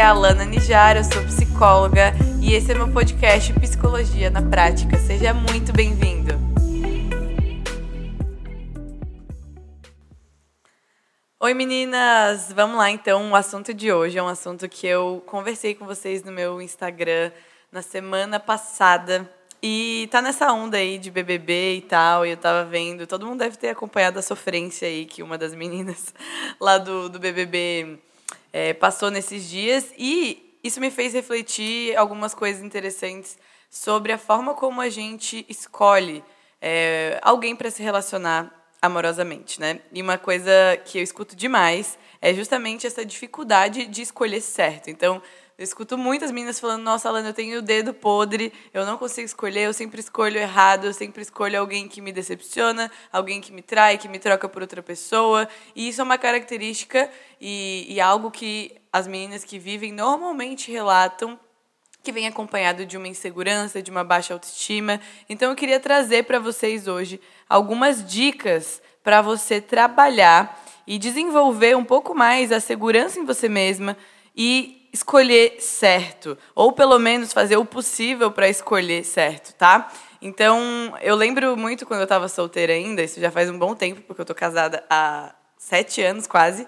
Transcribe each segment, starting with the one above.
é a Alana Nijar, eu sou psicóloga e esse é meu podcast Psicologia na Prática. Seja muito bem-vindo. Oi meninas, vamos lá então. O assunto de hoje é um assunto que eu conversei com vocês no meu Instagram na semana passada e tá nessa onda aí de BBB e tal, e eu tava vendo, todo mundo deve ter acompanhado a sofrência aí que uma das meninas lá do, do BBB é, passou nesses dias, e isso me fez refletir algumas coisas interessantes sobre a forma como a gente escolhe é, alguém para se relacionar amorosamente, né? E uma coisa que eu escuto demais é justamente essa dificuldade de escolher certo. Então, eu escuto muitas meninas falando: Nossa, Alana, eu tenho o dedo podre, eu não consigo escolher, eu sempre escolho errado, eu sempre escolho alguém que me decepciona, alguém que me trai, que me troca por outra pessoa. E isso é uma característica e, e algo que as meninas que vivem normalmente relatam que vem acompanhado de uma insegurança, de uma baixa autoestima. Então eu queria trazer para vocês hoje algumas dicas para você trabalhar e desenvolver um pouco mais a segurança em você mesma e escolher certo, ou pelo menos fazer o possível para escolher certo, tá? Então, eu lembro muito quando eu estava solteira ainda, isso já faz um bom tempo, porque eu tô casada há sete anos quase.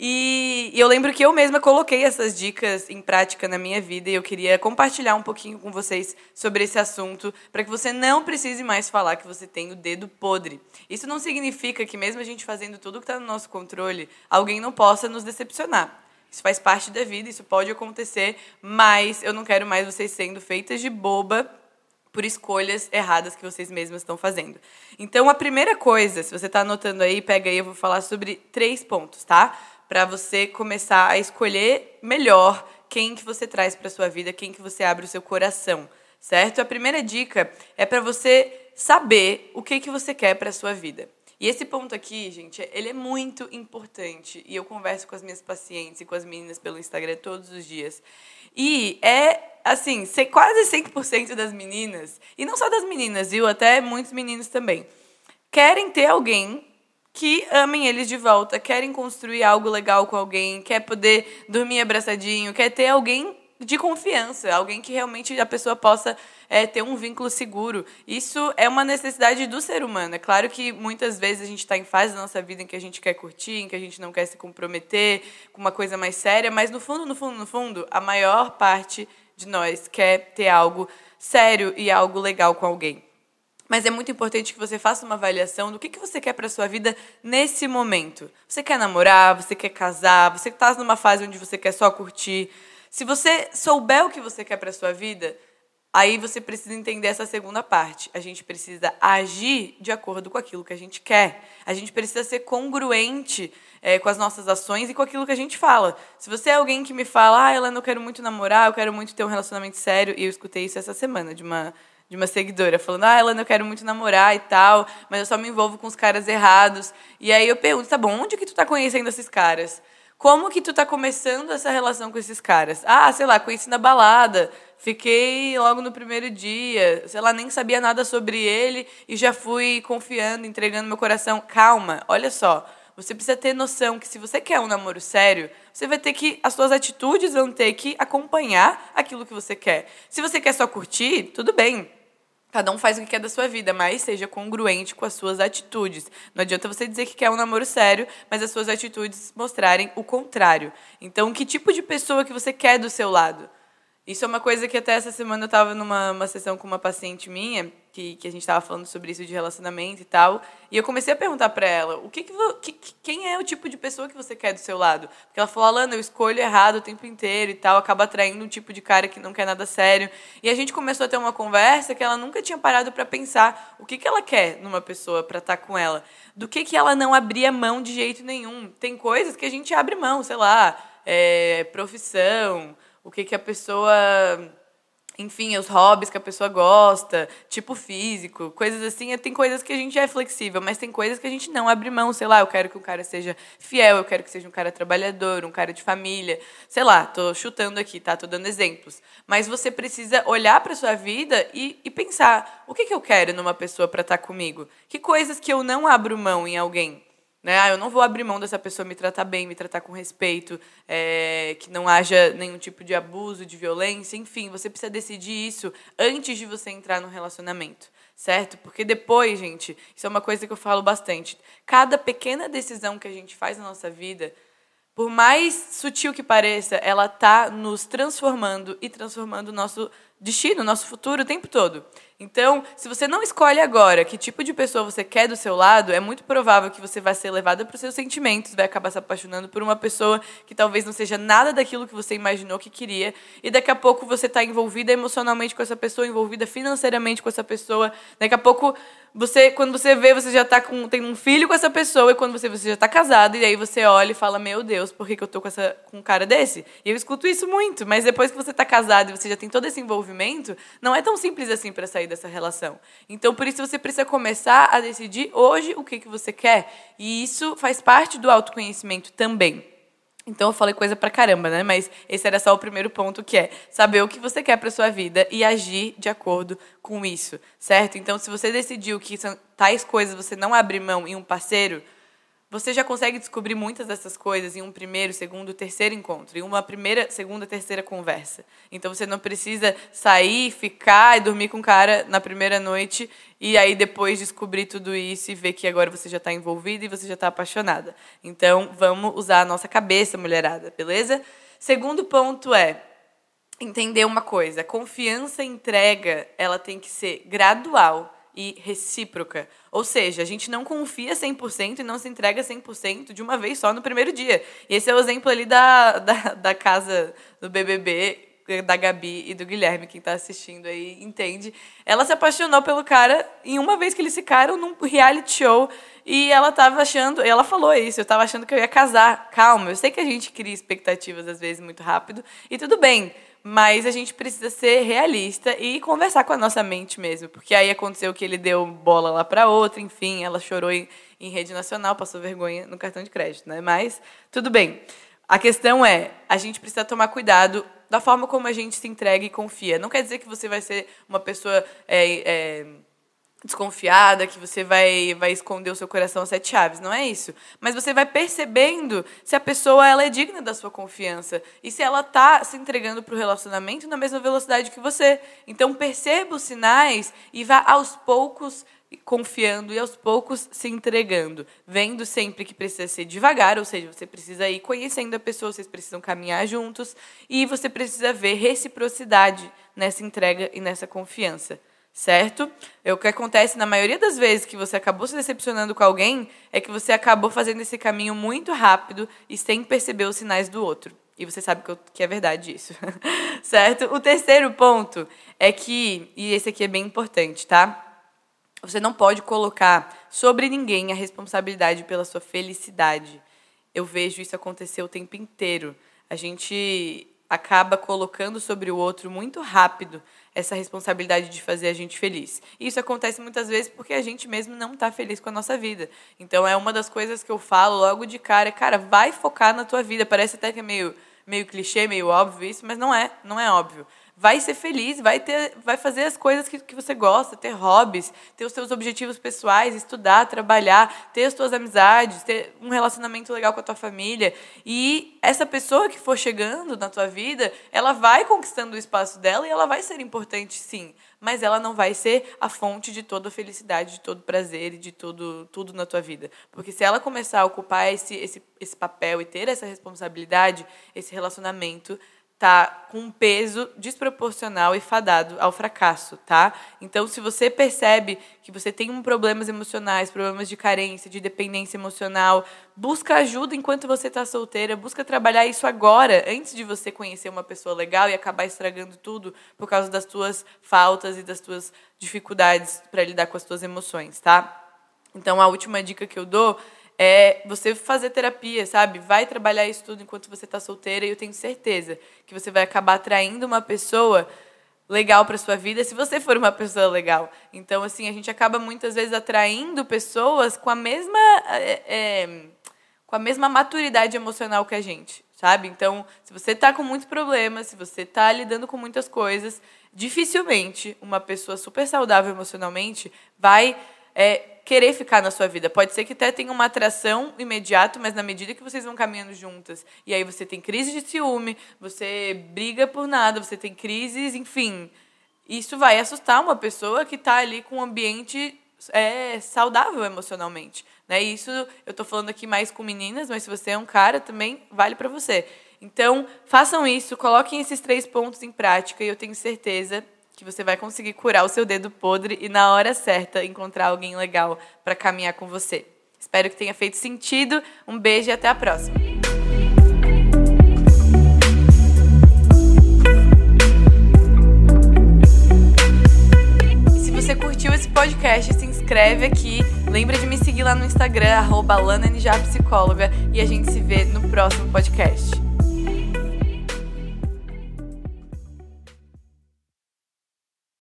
E, eu lembro que eu mesma coloquei essas dicas em prática na minha vida e eu queria compartilhar um pouquinho com vocês sobre esse assunto, para que você não precise mais falar que você tem o dedo podre. Isso não significa que, mesmo a gente fazendo tudo que está no nosso controle, alguém não possa nos decepcionar. Isso faz parte da vida, isso pode acontecer, mas eu não quero mais vocês sendo feitas de boba por escolhas erradas que vocês mesmas estão fazendo. Então, a primeira coisa, se você está anotando aí, pega aí, eu vou falar sobre três pontos, tá? Para você começar a escolher melhor quem que você traz para sua vida, quem que você abre o seu coração, certo? A primeira dica é para você saber o que que você quer para sua vida. E esse ponto aqui, gente, ele é muito importante. E eu converso com as minhas pacientes e com as meninas pelo Instagram todos os dias. E é, assim, quase 100% das meninas, e não só das meninas, viu? Até muitos meninos também, querem ter alguém que amem eles de volta, querem construir algo legal com alguém, quer poder dormir abraçadinho, quer ter alguém de confiança, alguém que realmente a pessoa possa é, ter um vínculo seguro. Isso é uma necessidade do ser humano. É claro que muitas vezes a gente está em fase da nossa vida em que a gente quer curtir, em que a gente não quer se comprometer com uma coisa mais séria, mas no fundo, no fundo, no fundo, a maior parte de nós quer ter algo sério e algo legal com alguém. Mas é muito importante que você faça uma avaliação do que, que você quer para sua vida nesse momento. Você quer namorar, você quer casar, você está numa fase onde você quer só curtir, se você souber o que você quer para sua vida, aí você precisa entender essa segunda parte. A gente precisa agir de acordo com aquilo que a gente quer. A gente precisa ser congruente é, com as nossas ações e com aquilo que a gente fala. Se você é alguém que me fala, ah, Helena, eu quero muito namorar, eu quero muito ter um relacionamento sério, e eu escutei isso essa semana de uma de uma seguidora falando: "Ah, Helena, eu quero muito namorar e tal, mas eu só me envolvo com os caras errados". E aí eu pergunto: "Tá bom, onde que tu tá conhecendo esses caras?" Como que tu tá começando essa relação com esses caras? Ah, sei lá, conheci na balada, fiquei logo no primeiro dia, sei lá, nem sabia nada sobre ele e já fui confiando, entregando meu coração. Calma, olha só. Você precisa ter noção que se você quer um namoro sério, você vai ter que as suas atitudes vão ter que acompanhar aquilo que você quer. Se você quer só curtir, tudo bem. Cada um faz o que quer da sua vida, mas seja congruente com as suas atitudes. Não adianta você dizer que quer um namoro sério, mas as suas atitudes mostrarem o contrário. Então, que tipo de pessoa que você quer do seu lado? Isso é uma coisa que até essa semana eu estava numa sessão com uma paciente minha, que, que a gente estava falando sobre isso de relacionamento e tal, e eu comecei a perguntar para ela, o que, que, que, quem é o tipo de pessoa que você quer do seu lado? Porque ela falou, Alana, eu escolho errado o tempo inteiro e tal, acaba atraindo um tipo de cara que não quer nada sério. E a gente começou a ter uma conversa que ela nunca tinha parado para pensar o que, que ela quer numa pessoa para estar tá com ela. Do que, que ela não abria mão de jeito nenhum. Tem coisas que a gente abre mão, sei lá, é, profissão, o que, que a pessoa. Enfim, os hobbies que a pessoa gosta, tipo físico, coisas assim. Tem coisas que a gente é flexível, mas tem coisas que a gente não abre mão. Sei lá, eu quero que o cara seja fiel, eu quero que seja um cara trabalhador, um cara de família. Sei lá, tô chutando aqui, tá? Tô dando exemplos. Mas você precisa olhar para sua vida e, e pensar: o que, que eu quero numa pessoa para estar tá comigo? Que coisas que eu não abro mão em alguém? Né? Ah, eu não vou abrir mão dessa pessoa me tratar bem, me tratar com respeito, é, que não haja nenhum tipo de abuso, de violência, enfim, você precisa decidir isso antes de você entrar no relacionamento, certo? Porque depois, gente, isso é uma coisa que eu falo bastante. Cada pequena decisão que a gente faz na nossa vida, por mais sutil que pareça, ela está nos transformando e transformando o nosso destino, nosso futuro o tempo todo. Então, se você não escolhe agora que tipo de pessoa você quer do seu lado, é muito provável que você vai ser levada para os seus sentimentos, vai acabar se apaixonando por uma pessoa que talvez não seja nada daquilo que você imaginou que queria, e daqui a pouco você está envolvida emocionalmente com essa pessoa, envolvida financeiramente com essa pessoa, daqui a pouco você, quando você vê, você já tá com, tem um filho com essa pessoa, e quando você, você já está casado, e aí você olha e fala, meu Deus, por que, que eu tô com, essa, com um cara desse? E eu escuto isso muito, mas depois que você está casado e você já tem todo esse envolvimento, não é tão simples assim para sair dessa relação. Então, por isso, você precisa começar a decidir hoje o que, que você quer. E isso faz parte do autoconhecimento também. Então eu falei coisa pra caramba, né? Mas esse era só o primeiro ponto, que é saber o que você quer pra sua vida e agir de acordo com isso, certo? Então, se você decidiu que tais coisas você não abre mão em um parceiro, você já consegue descobrir muitas dessas coisas em um primeiro, segundo, terceiro encontro, em uma primeira, segunda, terceira conversa. Então você não precisa sair, ficar e dormir com o cara na primeira noite e aí depois descobrir tudo isso e ver que agora você já está envolvida e você já está apaixonada. Então vamos usar a nossa cabeça, mulherada, beleza? Segundo ponto é entender uma coisa: confiança e entrega ela tem que ser gradual e recíproca. Ou seja, a gente não confia 100% e não se entrega 100% de uma vez só no primeiro dia. E esse é o exemplo ali da, da, da casa do BBB, da Gabi e do Guilherme, quem está assistindo aí entende. Ela se apaixonou pelo cara em uma vez que eles ficaram num reality show e ela estava achando, ela falou isso, eu estava achando que eu ia casar. Calma, eu sei que a gente cria expectativas às vezes muito rápido e tudo bem. Mas a gente precisa ser realista e conversar com a nossa mente mesmo. Porque aí aconteceu que ele deu bola lá para outra, enfim, ela chorou em, em rede nacional, passou vergonha no cartão de crédito, né? Mas tudo bem. A questão é, a gente precisa tomar cuidado da forma como a gente se entrega e confia. Não quer dizer que você vai ser uma pessoa é, é, desconfiada, que você vai, vai esconder o seu coração a sete chaves. Não é isso. Mas você vai percebendo se a pessoa ela é digna da sua confiança e se ela está se entregando para o relacionamento na mesma velocidade que você. Então perceba os sinais e vá aos poucos confiando e aos poucos se entregando, vendo sempre que precisa ser devagar, ou seja, você precisa ir conhecendo a pessoa, vocês precisam caminhar juntos e você precisa ver reciprocidade nessa entrega e nessa confiança certo? É o que acontece na maioria das vezes que você acabou se decepcionando com alguém é que você acabou fazendo esse caminho muito rápido e sem perceber os sinais do outro. E você sabe que, que é verdade isso, certo? O terceiro ponto é que, e esse aqui é bem importante, tá? Você não pode colocar sobre ninguém a responsabilidade pela sua felicidade. Eu vejo isso acontecer o tempo inteiro. A gente acaba colocando sobre o outro muito rápido essa responsabilidade de fazer a gente feliz. E isso acontece muitas vezes porque a gente mesmo não está feliz com a nossa vida. Então é uma das coisas que eu falo logo de cara, cara, vai focar na tua vida. Parece até que é meio meio clichê, meio óbvio isso, mas não é, não é óbvio vai ser feliz, vai ter, vai fazer as coisas que, que você gosta, ter hobbies, ter os seus objetivos pessoais, estudar, trabalhar, ter as suas amizades, ter um relacionamento legal com a tua família. E essa pessoa que for chegando na tua vida, ela vai conquistando o espaço dela e ela vai ser importante, sim. Mas ela não vai ser a fonte de toda a felicidade, de todo prazer e de todo, tudo na tua vida. Porque se ela começar a ocupar esse, esse, esse papel e ter essa responsabilidade, esse relacionamento tá com um peso desproporcional e fadado ao fracasso, tá? Então, se você percebe que você tem um problemas emocionais, problemas de carência, de dependência emocional, busca ajuda enquanto você está solteira, busca trabalhar isso agora, antes de você conhecer uma pessoa legal e acabar estragando tudo por causa das tuas faltas e das tuas dificuldades para lidar com as tuas emoções, tá? Então, a última dica que eu dou é você fazer terapia, sabe? Vai trabalhar isso tudo enquanto você está solteira e eu tenho certeza que você vai acabar atraindo uma pessoa legal para sua vida se você for uma pessoa legal. Então, assim, a gente acaba muitas vezes atraindo pessoas com a mesma é, com a mesma maturidade emocional que a gente, sabe? Então, se você está com muitos problemas, se você está lidando com muitas coisas, dificilmente uma pessoa super saudável emocionalmente vai é querer ficar na sua vida. Pode ser que até tenha uma atração imediata, mas na medida que vocês vão caminhando juntas, e aí você tem crise de ciúme, você briga por nada, você tem crises, enfim, isso vai assustar uma pessoa que está ali com um ambiente é, saudável emocionalmente. Né? Isso eu estou falando aqui mais com meninas, mas se você é um cara, também vale para você. Então, façam isso, coloquem esses três pontos em prática e eu tenho certeza que você vai conseguir curar o seu dedo podre e, na hora certa, encontrar alguém legal para caminhar com você. Espero que tenha feito sentido. Um beijo e até a próxima. Se você curtiu esse podcast, se inscreve aqui. Lembra de me seguir lá no Instagram, arroba e a gente se vê no próximo podcast.